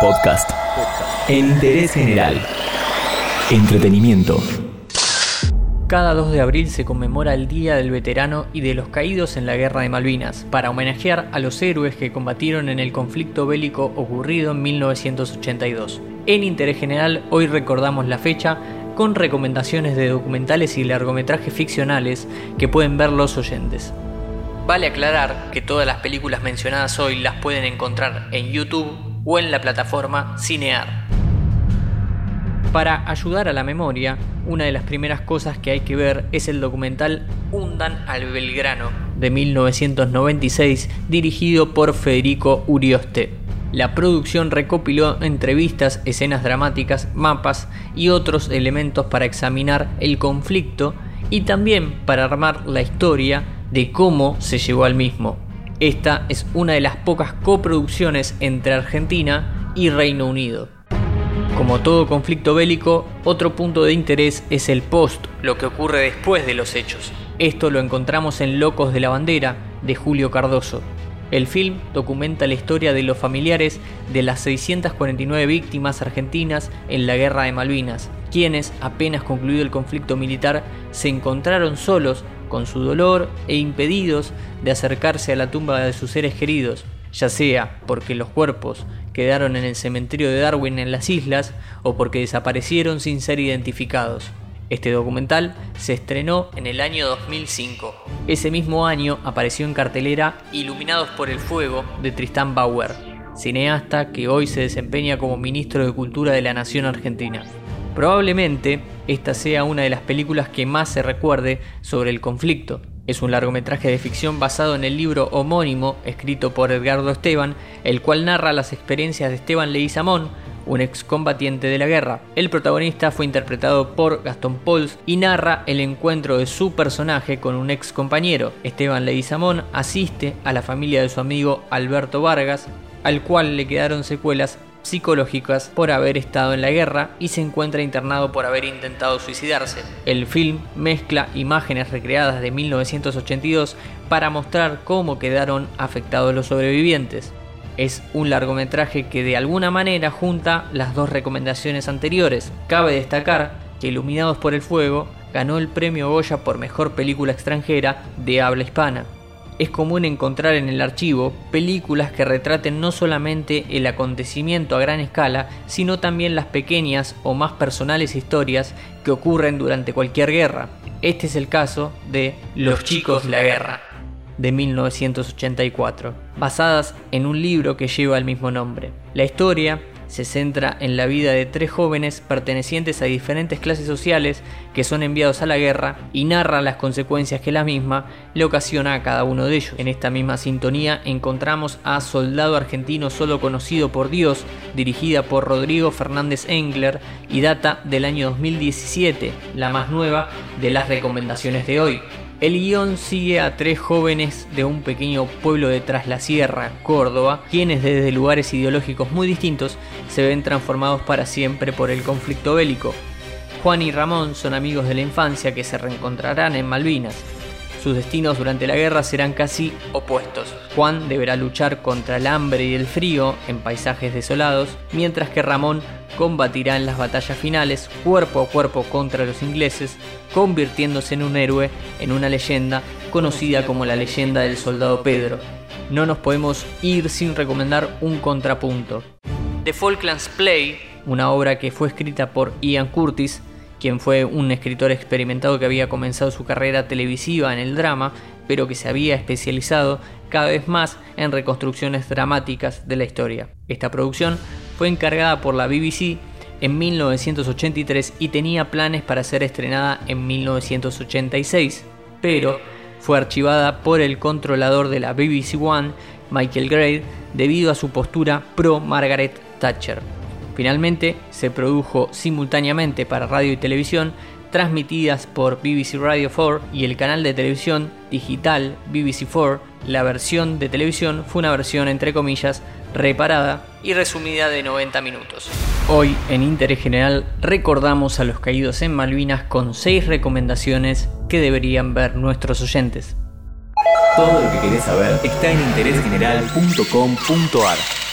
Podcast. Interés general. Entretenimiento. Cada 2 de abril se conmemora el Día del Veterano y de los Caídos en la Guerra de Malvinas, para homenajear a los héroes que combatieron en el conflicto bélico ocurrido en 1982. En Interés General hoy recordamos la fecha con recomendaciones de documentales y largometrajes ficcionales que pueden ver los oyentes. Vale aclarar que todas las películas mencionadas hoy las pueden encontrar en YouTube o en la plataforma Cinear. Para ayudar a la memoria, una de las primeras cosas que hay que ver es el documental Hundan al Belgrano de 1996 dirigido por Federico Urioste. La producción recopiló entrevistas, escenas dramáticas, mapas y otros elementos para examinar el conflicto y también para armar la historia de cómo se llegó al mismo. Esta es una de las pocas coproducciones entre Argentina y Reino Unido. Como todo conflicto bélico, otro punto de interés es el post, lo que ocurre después de los hechos. Esto lo encontramos en Locos de la Bandera, de Julio Cardoso. El film documenta la historia de los familiares de las 649 víctimas argentinas en la Guerra de Malvinas, quienes, apenas concluido el conflicto militar, se encontraron solos con su dolor e impedidos de acercarse a la tumba de sus seres queridos, ya sea porque los cuerpos quedaron en el cementerio de Darwin en las islas o porque desaparecieron sin ser identificados. Este documental se estrenó en el año 2005. Ese mismo año apareció en cartelera Iluminados por el Fuego de Tristán Bauer, cineasta que hoy se desempeña como ministro de Cultura de la Nación Argentina. Probablemente esta sea una de las películas que más se recuerde sobre el conflicto. Es un largometraje de ficción basado en el libro homónimo escrito por Edgardo Esteban, el cual narra las experiencias de Esteban Leguizamón, un excombatiente de la guerra. El protagonista fue interpretado por Gastón Pauls y narra el encuentro de su personaje con un ex compañero. Esteban Leguizamón asiste a la familia de su amigo Alberto Vargas, al cual le quedaron secuelas psicológicas por haber estado en la guerra y se encuentra internado por haber intentado suicidarse. El film mezcla imágenes recreadas de 1982 para mostrar cómo quedaron afectados los sobrevivientes. Es un largometraje que de alguna manera junta las dos recomendaciones anteriores. Cabe destacar que Iluminados por el Fuego ganó el premio Goya por Mejor Película Extranjera de habla hispana. Es común encontrar en el archivo películas que retraten no solamente el acontecimiento a gran escala, sino también las pequeñas o más personales historias que ocurren durante cualquier guerra. Este es el caso de Los chicos de la guerra de 1984, basadas en un libro que lleva el mismo nombre. La historia se centra en la vida de tres jóvenes pertenecientes a diferentes clases sociales que son enviados a la guerra y narra las consecuencias que la misma le ocasiona a cada uno de ellos. En esta misma sintonía encontramos a Soldado Argentino Solo Conocido por Dios, dirigida por Rodrigo Fernández Engler y data del año 2017, la más nueva de las recomendaciones de hoy. El guion sigue a tres jóvenes de un pequeño pueblo de Tras la Sierra, Córdoba, quienes desde lugares ideológicos muy distintos se ven transformados para siempre por el conflicto bélico. Juan y Ramón son amigos de la infancia que se reencontrarán en Malvinas. Sus destinos durante la guerra serán casi opuestos. Juan deberá luchar contra el hambre y el frío en paisajes desolados, mientras que Ramón combatirá en las batallas finales cuerpo a cuerpo contra los ingleses, convirtiéndose en un héroe, en una leyenda conocida como la leyenda del soldado Pedro. No nos podemos ir sin recomendar un contrapunto. The Falklands Play, una obra que fue escrita por Ian Curtis, quien fue un escritor experimentado que había comenzado su carrera televisiva en el drama, pero que se había especializado cada vez más en reconstrucciones dramáticas de la historia. Esta producción fue encargada por la BBC en 1983 y tenía planes para ser estrenada en 1986, pero fue archivada por el controlador de la BBC One, Michael Gray, debido a su postura pro Margaret Thatcher. Finalmente se produjo simultáneamente para radio y televisión, transmitidas por BBC Radio 4 y el canal de televisión digital BBC 4. La versión de televisión fue una versión entre comillas reparada y resumida de 90 minutos. Hoy en Interés General recordamos a los caídos en Malvinas con 6 recomendaciones que deberían ver nuestros oyentes. Todo lo que querés saber está en interésgeneral.com.ar.